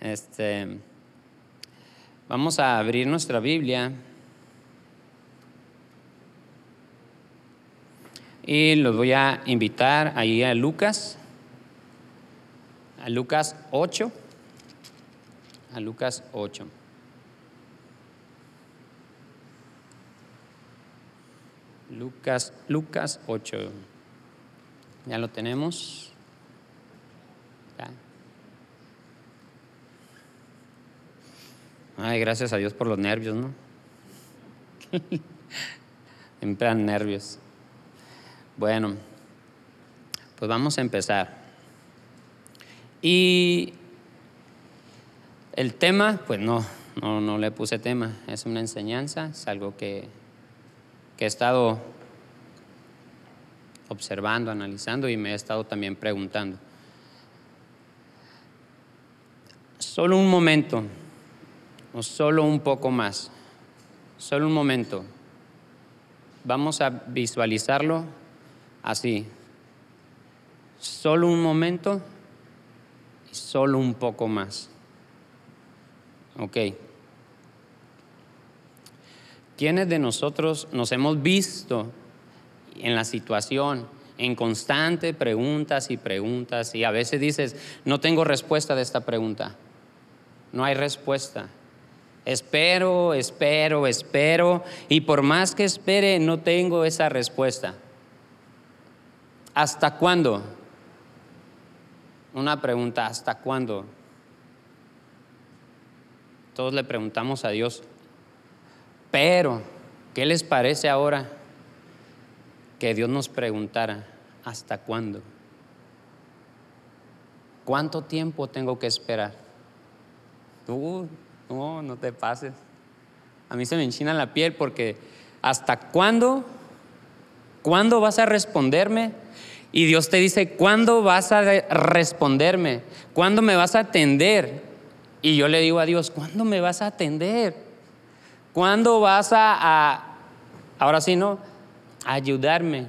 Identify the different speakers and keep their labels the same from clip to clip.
Speaker 1: Este, vamos a abrir nuestra Biblia y los voy a invitar ahí a Lucas, a Lucas 8, a Lucas 8. Lucas, Lucas 8. Ya lo tenemos. Ay, gracias a Dios por los nervios, ¿no? Siempre nervios. Bueno, pues vamos a empezar. Y el tema, pues no, no, no le puse tema, es una enseñanza, es algo que, que he estado observando, analizando y me he estado también preguntando. Solo un momento, solo un poco más, solo un momento. Vamos a visualizarlo así. Solo un momento y solo un poco más. Ok. ¿Quiénes de nosotros nos hemos visto en la situación, en constante preguntas y preguntas y a veces dices, no tengo respuesta de esta pregunta? No hay respuesta. Espero, espero, espero y por más que espere no tengo esa respuesta. ¿Hasta cuándo? Una pregunta, ¿hasta cuándo? Todos le preguntamos a Dios, pero, ¿qué les parece ahora que Dios nos preguntara, ¿hasta cuándo? ¿Cuánto tiempo tengo que esperar? Tú, no, no te pases. A mí se me enchina la piel porque ¿hasta cuándo? ¿Cuándo vas a responderme? Y Dios te dice, ¿cuándo vas a responderme? ¿Cuándo me vas a atender? Y yo le digo a Dios, ¿cuándo me vas a atender? ¿Cuándo vas a, ahora sí, no, a ayudarme?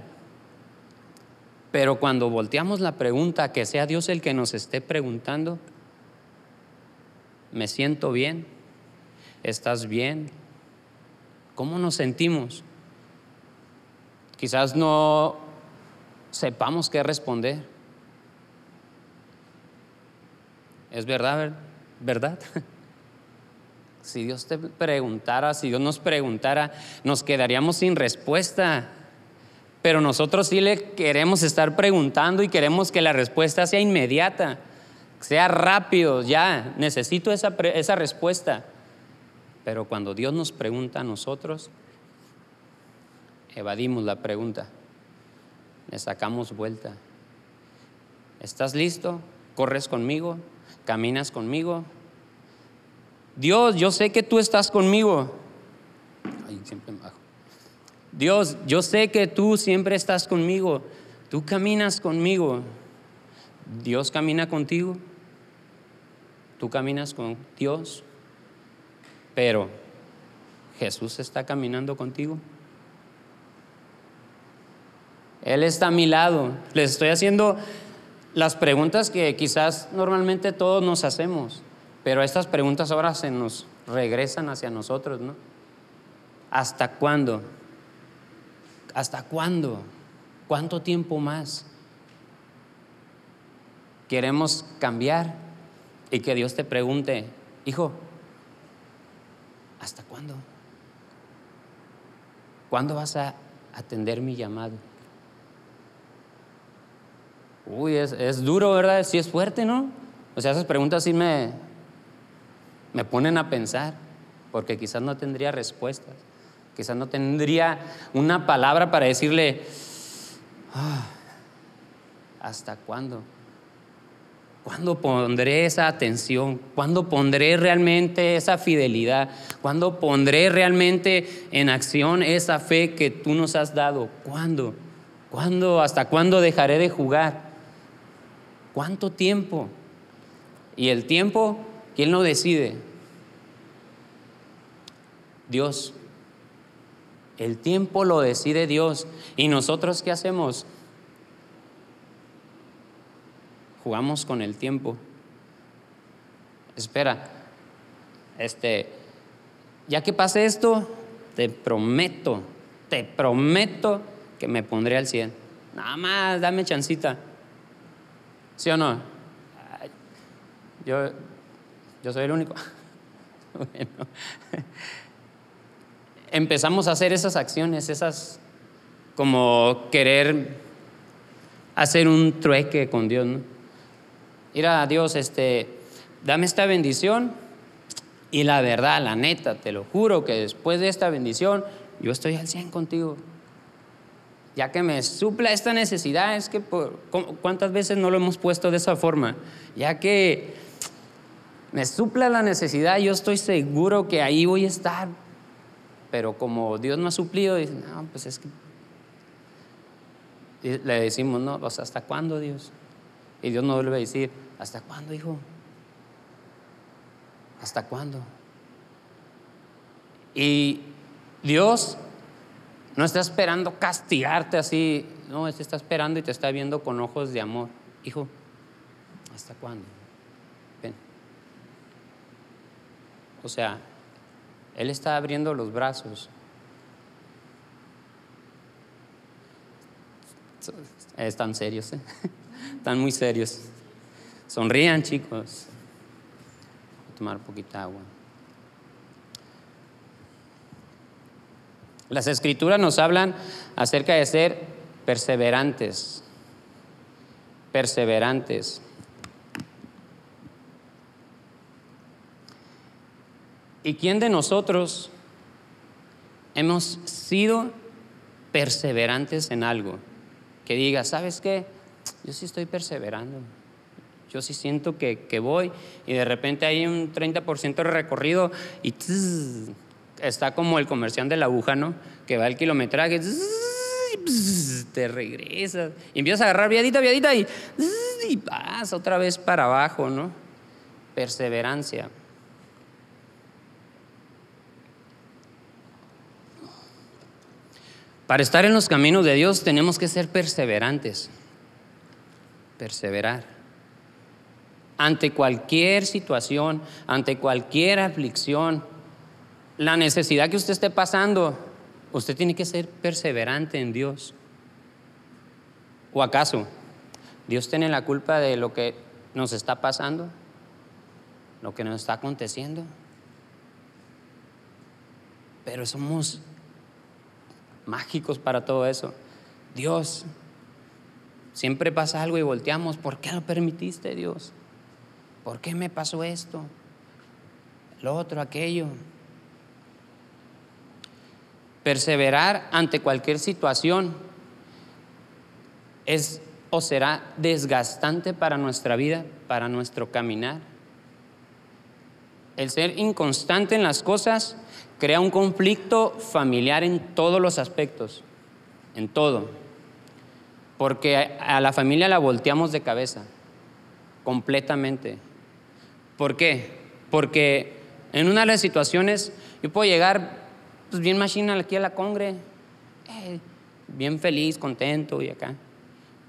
Speaker 1: Pero cuando volteamos la pregunta, que sea Dios el que nos esté preguntando, ¿me siento bien? ¿Estás bien? ¿Cómo nos sentimos? Quizás no sepamos qué responder. ¿Es verdad? ¿Verdad? Si Dios te preguntara, si Dios nos preguntara, nos quedaríamos sin respuesta. Pero nosotros sí le queremos estar preguntando y queremos que la respuesta sea inmediata, sea rápido, ya, necesito esa, esa respuesta. Pero cuando Dios nos pregunta a nosotros, evadimos la pregunta, le sacamos vuelta. ¿Estás listo? ¿Corres conmigo? ¿Caminas conmigo? Dios, yo sé que tú estás conmigo. Ay, siempre bajo. Dios, yo sé que tú siempre estás conmigo. Tú caminas conmigo. Dios camina contigo. Tú caminas con Dios. Pero Jesús está caminando contigo. Él está a mi lado. Les estoy haciendo las preguntas que quizás normalmente todos nos hacemos, pero estas preguntas ahora se nos regresan hacia nosotros, ¿no? ¿Hasta cuándo? ¿Hasta cuándo? ¿Cuánto tiempo más? Queremos cambiar y que Dios te pregunte, hijo, ¿hasta cuándo? ¿Cuándo vas a atender mi llamado? Uy, es, duro, ¿verdad? Sí es fuerte, ¿no? O sea, esas preguntas sí me, me ponen a pensar, porque quizás no tendría respuestas, quizás no tendría una palabra para decirle, ah, ¿hasta cuándo? ¿Cuándo pondré esa atención? ¿Cuándo pondré realmente esa fidelidad? ¿Cuándo pondré realmente en acción esa fe que tú nos has dado? ¿Cuándo? ¿Cuándo? ¿Hasta cuándo dejaré de jugar? ¿Cuánto tiempo? Y el tiempo, ¿quién lo decide? Dios. El tiempo lo decide Dios. ¿Y nosotros qué hacemos? Jugamos con el tiempo. espera, este, ya que pase esto, te prometo, te prometo que me pondré al 100. Nada más, dame chancita. ¿Sí o no? Yo, yo soy el único. bueno. Empezamos a hacer esas acciones, esas como querer hacer un trueque con Dios, ¿no? Ir a Dios, este, dame esta bendición y la verdad, la neta, te lo juro que después de esta bendición yo estoy al 100 contigo. Ya que me supla esta necesidad, es que por, ¿cuántas veces no lo hemos puesto de esa forma? Ya que me supla la necesidad, yo estoy seguro que ahí voy a estar. Pero como Dios no ha suplido, dice, no, pues es que le decimos, no, pues ¿hasta cuándo Dios? Y Dios nos vuelve a decir, ¿hasta cuándo, hijo? ¿Hasta cuándo? Y Dios no está esperando castigarte así, no, Él está esperando y te está viendo con ojos de amor. Hijo, ¿hasta cuándo? O sea, Él está abriendo los brazos. Están serios, ¿eh? Están muy serios. Sonrían, chicos tomar poquita agua. Las escrituras nos hablan acerca de ser perseverantes, perseverantes. ¿Y quién de nosotros hemos sido perseverantes en algo? Que diga, ¿sabes qué? Yo sí estoy perseverando. Yo sí siento que, voy y de repente hay un 30% de recorrido y está como el comercial de la aguja, ¿no? Que va el kilometraje, te regresas y empiezas a agarrar viadita, viadita y, y vas otra vez para abajo, ¿no? Perseverancia. Para estar en los caminos de Dios tenemos que ser perseverantes. Perseverar ante cualquier situación, ante cualquier aflicción, la necesidad que usted esté pasando, usted tiene que ser perseverante en Dios. ¿O acaso Dios tiene la culpa de lo que nos está pasando? Lo que nos está aconteciendo. Pero somos mágicos para todo eso. Dios, siempre pasa algo y volteamos. ¿Por qué lo permitiste, Dios? ¿Por qué me pasó esto? Lo otro, aquello. Perseverar ante cualquier situación es o será desgastante para nuestra vida, para nuestro caminar. El ser inconstante en las cosas crea un conflicto familiar en todos los aspectos, en todo. Porque a la familia la volteamos de cabeza, completamente. ¿Por qué? Porque en una de las situaciones yo puedo llegar pues, bien machina aquí a la congre, eh, bien feliz, contento y acá.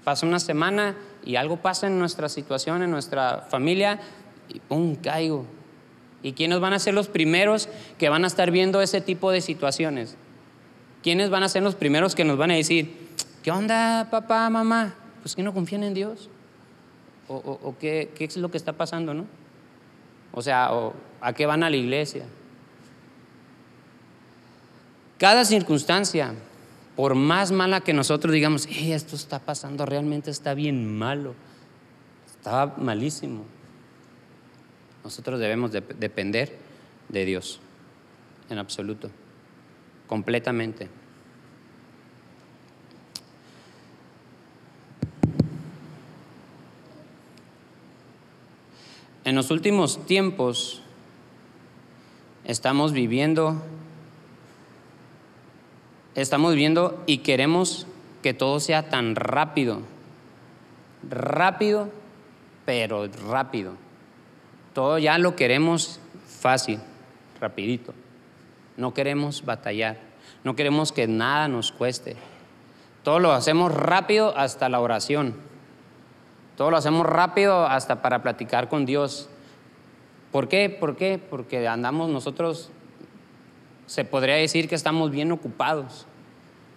Speaker 1: Pasa una semana y algo pasa en nuestra situación, en nuestra familia, y ¡pum! caigo. ¿Y quiénes van a ser los primeros que van a estar viendo ese tipo de situaciones? ¿Quiénes van a ser los primeros que nos van a decir, ¿qué onda, papá, mamá? Pues que no confían en Dios. ¿O, qué, qué es lo que está pasando, no? O sea, ¿a qué van a la iglesia? Cada circunstancia, por más mala que nosotros digamos, esto está pasando, realmente está bien malo, estaba malísimo. Nosotros debemos depender de Dios, en absoluto, completamente. En los últimos tiempos estamos viviendo, estamos viendo y queremos que todo sea tan rápido, rápido, pero rápido. Todo ya lo queremos fácil, rapidito. No queremos batallar, no queremos que nada nos cueste. Todo lo hacemos rápido hasta la oración. Todo lo hacemos rápido hasta para platicar con Dios. ¿Por qué? ¿Por qué? Porque andamos nosotros, se podría decir que estamos bien ocupados.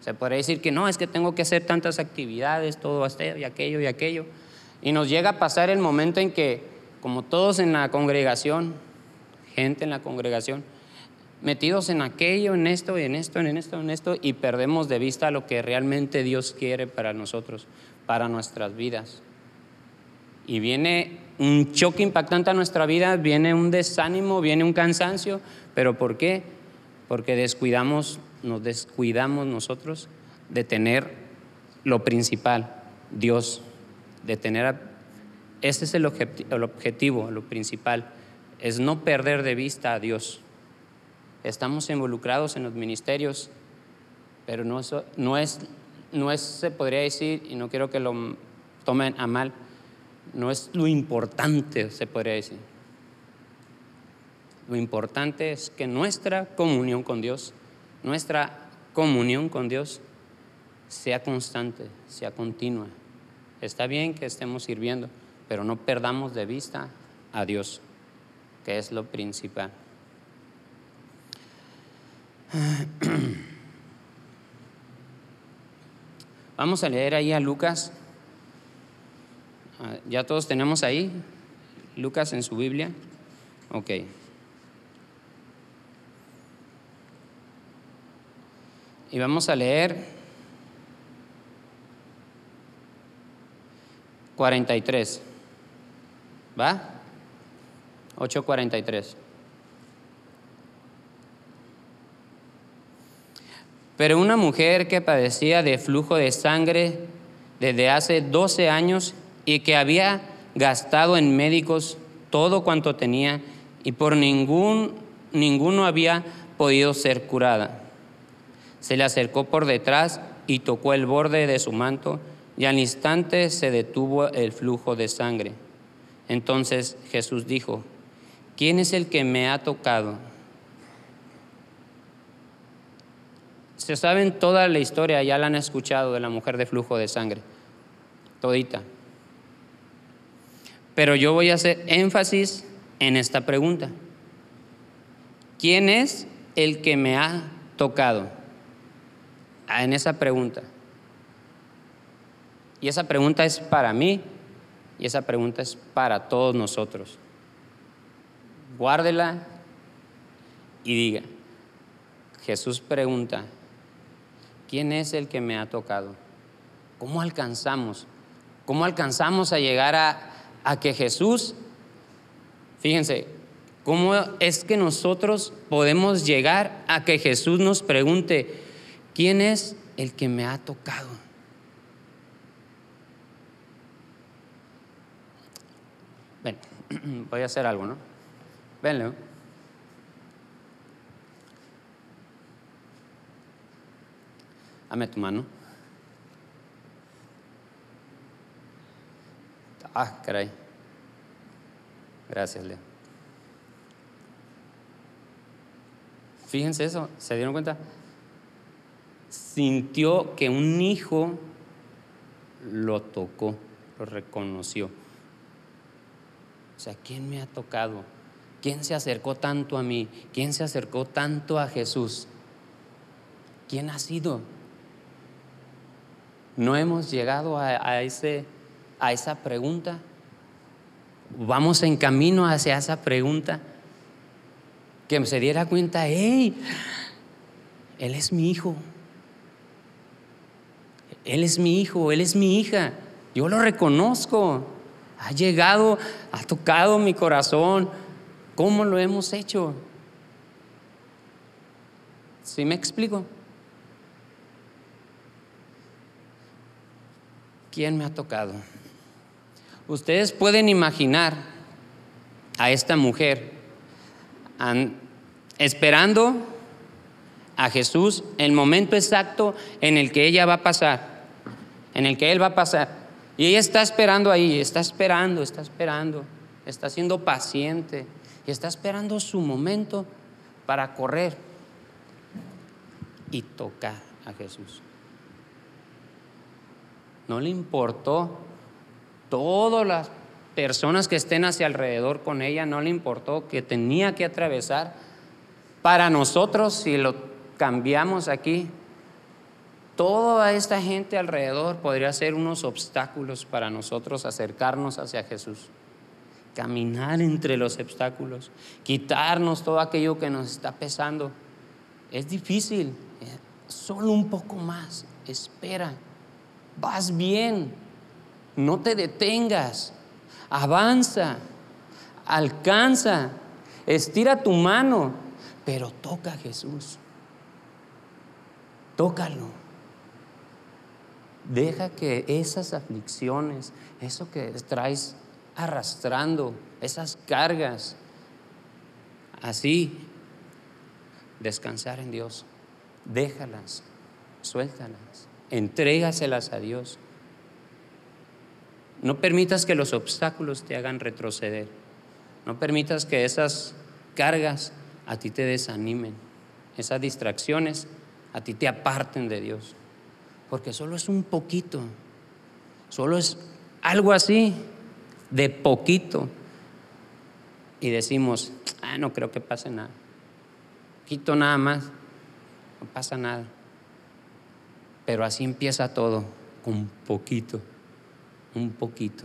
Speaker 1: Se podría decir que no, es que tengo que hacer tantas actividades, todo esto y aquello y aquello. Y nos llega a pasar el momento en que, como todos en la congregación, gente en la congregación, metidos en aquello, en esto, en esto, en esto, en esto, y perdemos de vista lo que realmente Dios quiere para nosotros, para nuestras vidas. Y viene un choque impactante a nuestra vida, viene un desánimo, viene un cansancio, pero ¿por qué? Porque descuidamos, nos descuidamos nosotros de tener lo principal, Dios, de tener, ese es el, el objetivo, lo principal, es no perder de vista a Dios. Estamos involucrados en los ministerios, pero no, no, es, no es, se podría decir, y no quiero que lo tomen a mal, no es lo importante, se podría decir. Lo importante es que nuestra comunión con Dios, nuestra comunión con Dios sea constante, sea continua. Está bien que estemos sirviendo, pero no perdamos de vista a Dios, que es lo principal. Vamos a leer ahí a Lucas ¿Ya todos tenemos ahí Lucas en su Biblia? Ok. Y vamos a leer 43. ¿Va? 8.43. Pero una mujer que padecía de flujo de sangre desde hace 12 años y que había gastado en médicos todo cuanto tenía y por ningún, ninguno había podido ser curada. Se le acercó por detrás y tocó el borde de su manto y al instante se detuvo el flujo de sangre. Entonces Jesús dijo, ¿quién es el que me ha tocado? Se saben toda la historia, ya la han escuchado de la mujer de flujo de sangre, todita. Pero yo voy a hacer énfasis en esta pregunta. ¿Quién es el que me ha tocado? Ah, en esa pregunta. Y esa pregunta es para mí y esa pregunta es para todos nosotros. Guárdela y diga, Jesús pregunta, ¿quién es el que me ha tocado? ¿Cómo alcanzamos? ¿Cómo alcanzamos a llegar a, a que Jesús, fíjense, ¿cómo es que nosotros podemos llegar a que Jesús nos pregunte, ¿quién es el que me ha tocado? Ven, voy a hacer algo, ¿no? Ven, Leo. Dame tu mano. Ah, caray. Gracias, Leo. Fíjense eso, ¿se dieron cuenta? Sintió que un hijo lo tocó, lo reconoció. O sea, ¿quién me ha tocado? ¿Quién se acercó tanto a mí? ¿Quién se acercó tanto a Jesús? ¿Quién ha sido? No hemos llegado a, a ese a esa pregunta? ¿Vamos en camino hacia esa pregunta? Que se diera cuenta, hey, Él es mi hijo. Él es mi hijo, Él es mi hija. Yo lo reconozco. Ha llegado, ha tocado mi corazón. ¿Cómo lo hemos hecho? ¿Sí me explico? ¿Quién me ha tocado? Ustedes pueden imaginar a esta mujer esperando a Jesús el momento exacto en el que ella va a pasar, en el que Él va a pasar. Y ella está esperando ahí, está esperando, está esperando, está siendo paciente y está esperando su momento para correr y tocar a Jesús. No le importó todas las personas que estén hacia alrededor con ella, no le importó que tenía que atravesar. Para nosotros, si lo cambiamos aquí, toda esta gente alrededor podría ser unos obstáculos para nosotros acercarnos hacia Jesús. Caminar entre los obstáculos, quitarnos todo aquello que nos está pesando. Es difícil, solo un poco más, espera, vas bien, no te detengas, avanza, alcanza, estira tu mano, pero toca a Jesús, tócalo. Deja que esas aflicciones, eso que traes arrastrando, esas cargas, así, descansar en Dios. Déjalas, suéltalas, entrégaselas a Dios. No permitas que los obstáculos te hagan retroceder. No permitas que esas cargas a ti te desanimen. Esas distracciones a ti te aparten de Dios porque solo es un poquito, solo es algo así, de poquito. Y decimos, ah, no creo que pase nada. Quito nada más, no pasa nada. Pero así empieza todo, con poquito, un poquito.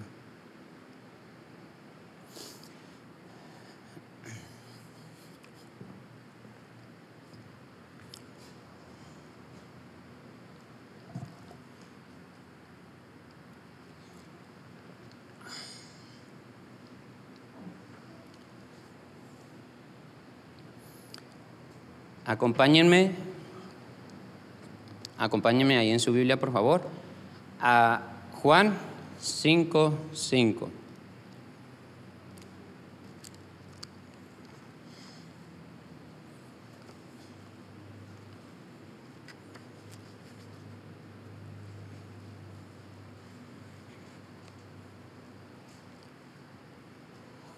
Speaker 1: Acompáñenme, acompáñenme ahí en su Biblia, por favor, a Juan 5, 5.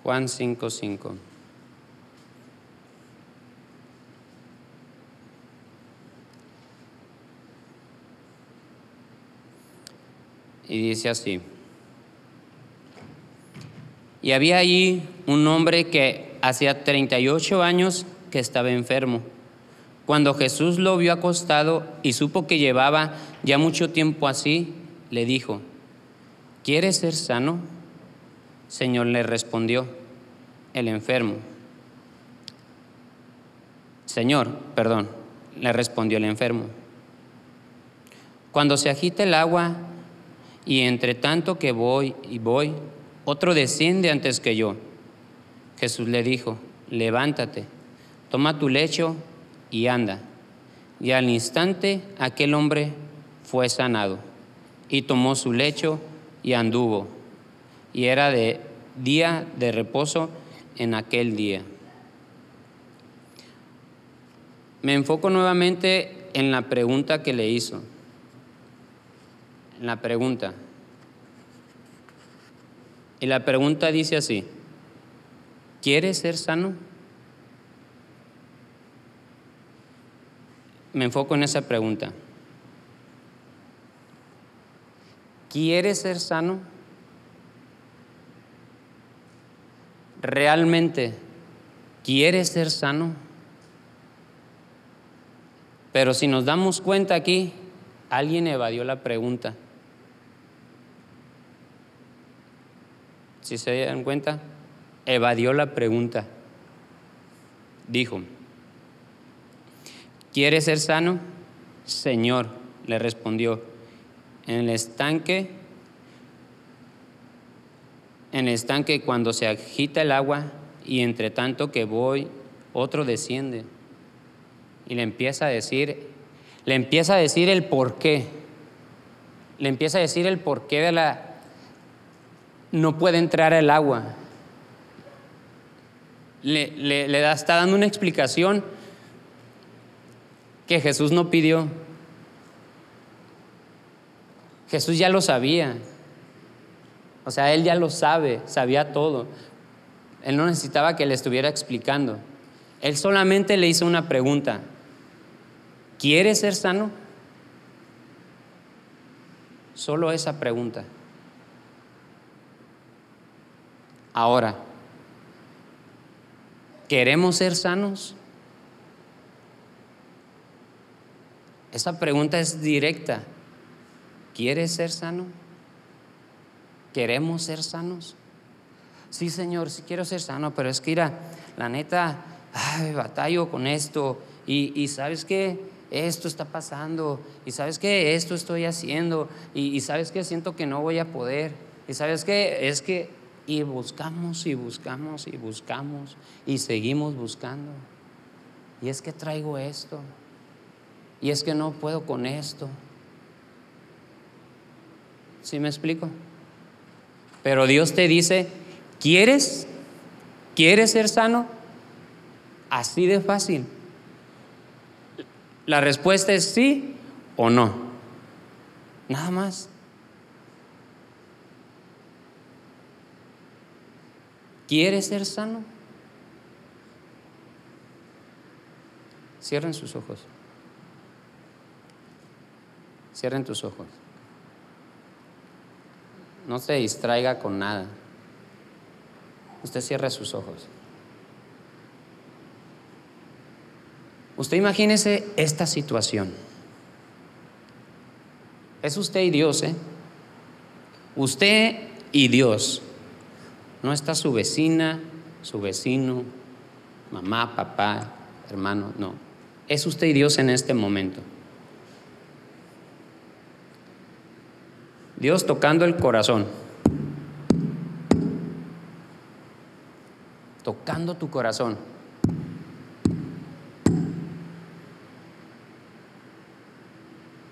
Speaker 1: Juan 5, y dice así. Y había allí un hombre que hacía 38 años que estaba enfermo. Cuando Jesús lo vio acostado y supo que llevaba ya mucho tiempo así, le dijo, ¿quieres ser sano? Señor le respondió, el enfermo. Señor, perdón, le respondió el enfermo. Cuando se agita el agua y entre tanto que voy y voy, otro desciende antes que yo. Jesús le dijo, levántate, toma tu lecho y anda. Y al instante aquel hombre fue sanado y tomó su lecho y anduvo. Y era de día de reposo en aquel día. Me enfoco nuevamente en la pregunta que le hizo la pregunta. Y la pregunta dice así, ¿quieres ser sano? Me enfoco en esa pregunta. ¿Quieres ser sano? ¿Realmente quieres ser sano? Pero si nos damos cuenta aquí, alguien evadió la pregunta. Si se dan cuenta, evadió la pregunta. Dijo, ¿quieres ser sano? Señor, le respondió, en el estanque, en el estanque cuando se agita el agua y entre tanto que voy, otro desciende. Y le empieza a decir, le empieza a decir el por qué. Le empieza a decir el porqué de la no puede entrar el agua. Le, está dando una explicación que Jesús no pidió. Jesús ya lo sabía. O sea, él ya lo sabe, sabía todo. Él no necesitaba que le estuviera explicando. Él solamente le hizo una pregunta. ¿Quieres ser sano? Solo esa pregunta. Ahora, ¿queremos ser sanos? Esa pregunta es directa. ¿Quieres ser sano? ¿Queremos ser sanos? Sí, Señor, sí quiero ser sano, pero es que, mira, la neta, ay, batallo con esto. Y, y sabes que esto está pasando. Y sabes que esto estoy haciendo. Y, y sabes que siento que no voy a poder. Y sabes que es que, y buscamos y buscamos y buscamos y seguimos buscando. Y es que traigo esto. Y es que no puedo con esto. ¿Sí me explico? Pero Dios te dice, ¿quieres? ¿Quieres ser sano? Así de fácil. La respuesta es sí o no. Nada más. ¿Quieres ser sano? Cierren sus ojos. Cierren tus ojos. No se distraiga con nada. Usted cierre sus ojos. Usted imagínese esta situación. Es usted y Dios, ¿eh? Usted y Dios. No está su vecina, su vecino, mamá, papá, hermano, no. Es usted y Dios en este momento. Dios tocando el corazón. Tocando tu corazón.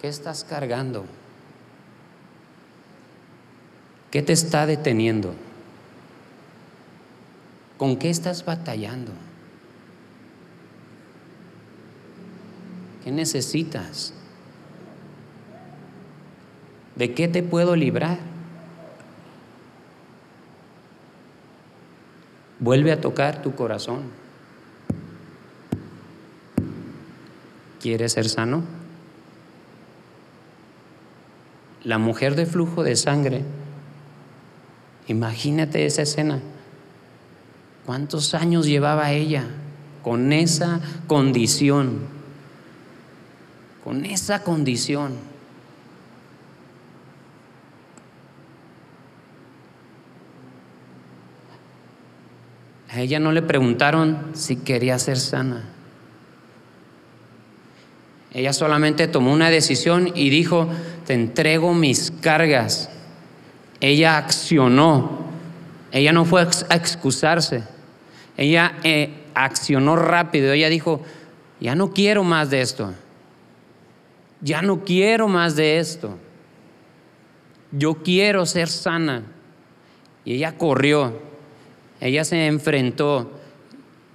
Speaker 1: ¿Qué estás cargando? ¿Qué te está deteniendo? ¿Con qué estás batallando? ¿Qué necesitas? ¿De qué te puedo librar? Vuelve a tocar tu corazón. ¿Quieres ser sano? La mujer de flujo de sangre, imagínate esa escena. ¿Cuántos años llevaba ella con esa condición? Con esa condición. A ella no le preguntaron si quería ser sana. Ella solamente tomó una decisión y dijo, te entrego mis cargas. Ella accionó. Ella no fue a excusarse. Ella eh, accionó rápido. Ella dijo, ya no quiero más de esto. Ya no quiero más de esto. Yo quiero ser sana. Y ella corrió. Ella se enfrentó.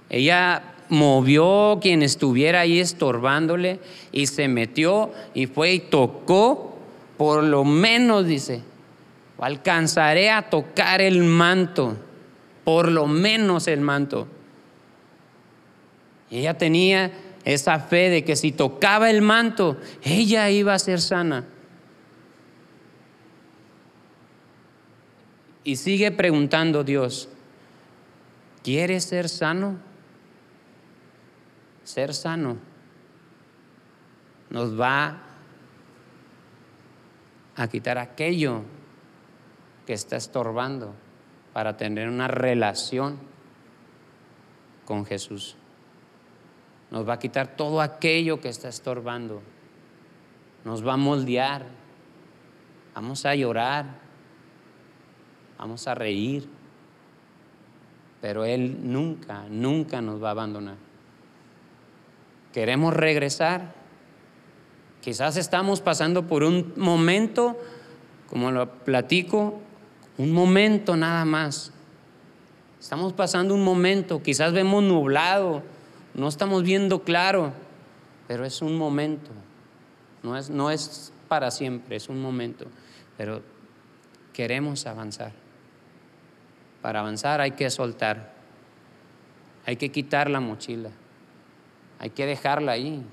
Speaker 1: Ella movió quien estuviera ahí estorbándole y se metió y fue y tocó, por lo menos dice, alcanzaré a tocar el manto, por lo menos el manto. Ella tenía esa fe de que si tocaba el manto, ella iba a ser sana. Y sigue preguntando Dios, ¿Quieres ser sano? Ser sano nos va a quitar aquello que está estorbando para tener una relación con Jesús. Nos va a quitar todo aquello que está estorbando. Nos va a moldear. Vamos a llorar. Vamos a reír pero Él nunca, nunca nos va a abandonar. Queremos regresar. Quizás estamos pasando por un momento, como lo platico, un momento nada más. Estamos pasando un momento, quizás vemos nublado, no estamos viendo claro, pero es un momento. No es, no es para siempre, es un momento. Pero queremos avanzar. Para avanzar hay que soltar, hay que quitar la mochila, hay que dejarla ahí.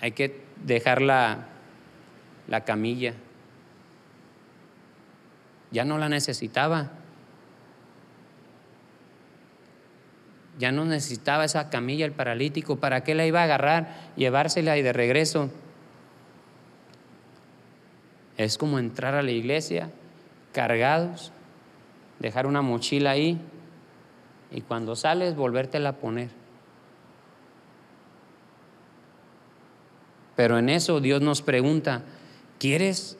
Speaker 1: Hay que dejar la, la camilla, ya no la necesitaba. Ya no necesitaba esa camilla el paralítico. ¿Para qué la iba a agarrar, llevársela y de regreso? Es como entrar a la iglesia cargados, dejar una mochila ahí y cuando sales volvértela a poner. Pero en eso Dios nos pregunta, ¿quieres,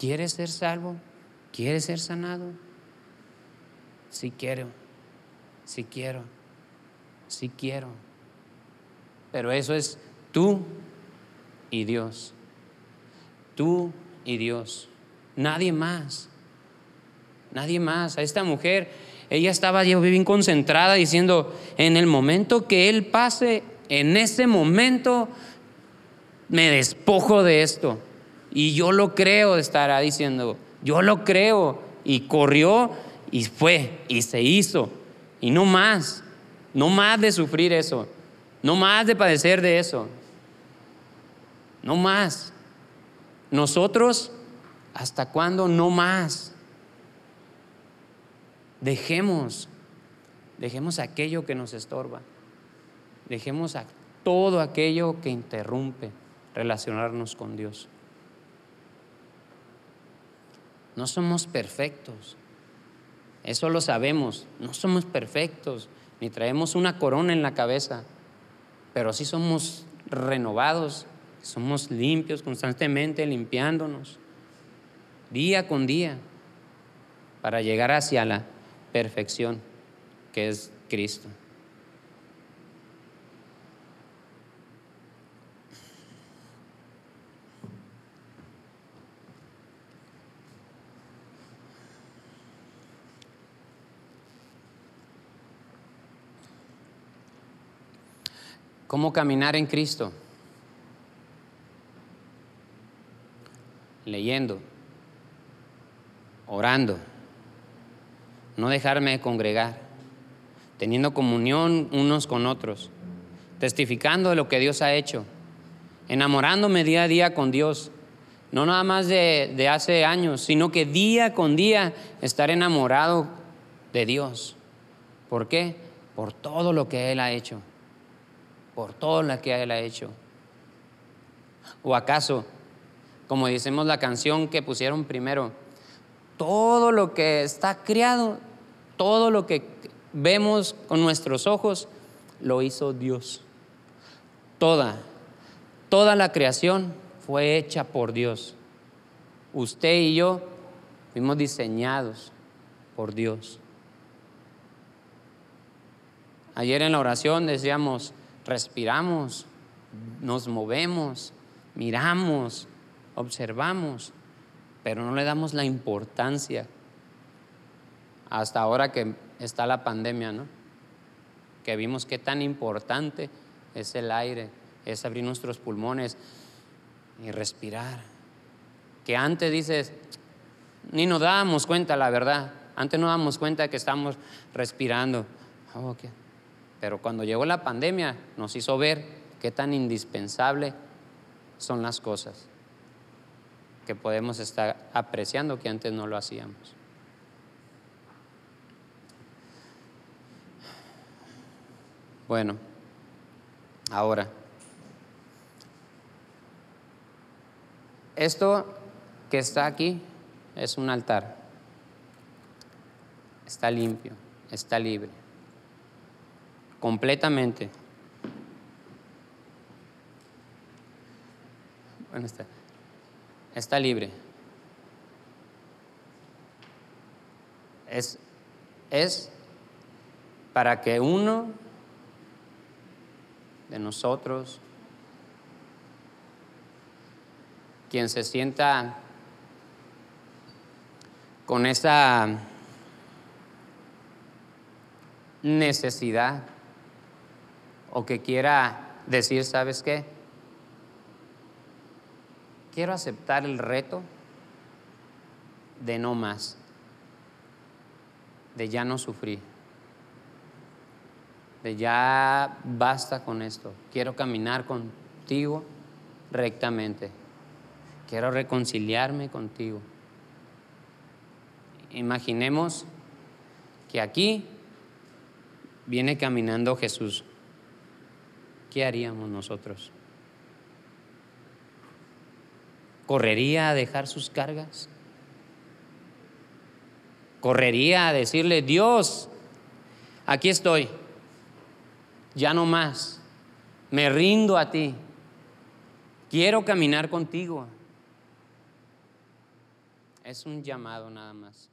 Speaker 1: ¿quieres ser salvo? ¿Quieres ser sanado? Sí quiero, sí quiero, sí quiero. Pero eso es tú y Dios. Tú y Dios. Nadie más. Nadie más. A esta mujer, ella estaba bien concentrada diciendo, en el momento que Él pase, en ese momento me despojo de esto. Y yo lo creo, estará diciendo, yo lo creo. Y corrió y fue y se hizo. Y no más, no más de sufrir eso, no más de padecer de eso, no más. Nosotros, ¿hasta cuándo no más? Dejemos, dejemos aquello que nos estorba, dejemos todo aquello que interrumpe relacionarnos con Dios. No somos perfectos, eso lo sabemos, no somos perfectos, ni traemos una corona en la cabeza, pero sí somos renovados, somos limpios constantemente, limpiándonos, día con día, para llegar hacia la perfección que es Cristo. ¿Cómo caminar en Cristo? Leyendo, orando, no dejarme de congregar, teniendo comunión unos con otros, testificando de lo que Dios ha hecho, enamorándome día a día con Dios, no nada más de, de hace años, sino que día con día estar enamorado de Dios. ¿Por qué? Por todo lo que Él ha hecho por todo lo que Él ha hecho. ¿O acaso, como decimos la canción que pusieron primero, todo lo que está creado, todo lo que vemos con nuestros ojos, lo hizo Dios. Toda, toda la creación fue hecha por Dios. Usted y yo fuimos diseñados por Dios. Ayer en la oración decíamos, respiramos, nos movemos, miramos, observamos, pero no le damos la importancia hasta ahora que está la pandemia, ¿no? Que vimos qué tan importante es el aire, es abrir nuestros pulmones y respirar. Que antes dices, ni nos dábamos cuenta, la verdad. Antes no dábamos cuenta que estamos respirando. Pero cuando llegó la pandemia nos hizo ver qué tan indispensable son las cosas que podemos estar apreciando que antes no lo hacíamos. Bueno, ahora, esto que está aquí es un altar. Está limpio, está libre completamente. Bueno, está, está libre. Es, es para que uno de nosotros, quien se sienta con esa necesidad o que quiera decir, ¿sabes qué? Quiero aceptar el reto de no más, de ya no sufrir, de ya basta con esto, quiero caminar contigo rectamente, quiero reconciliarme contigo. imaginemos que aquí viene caminando Jesús. ¿Qué haríamos nosotros? ¿Correría a dejar sus cargas? ¿Correría a decirle, Dios, aquí estoy, ya no más, me rindo a ti, quiero caminar contigo? Es un llamado nada más.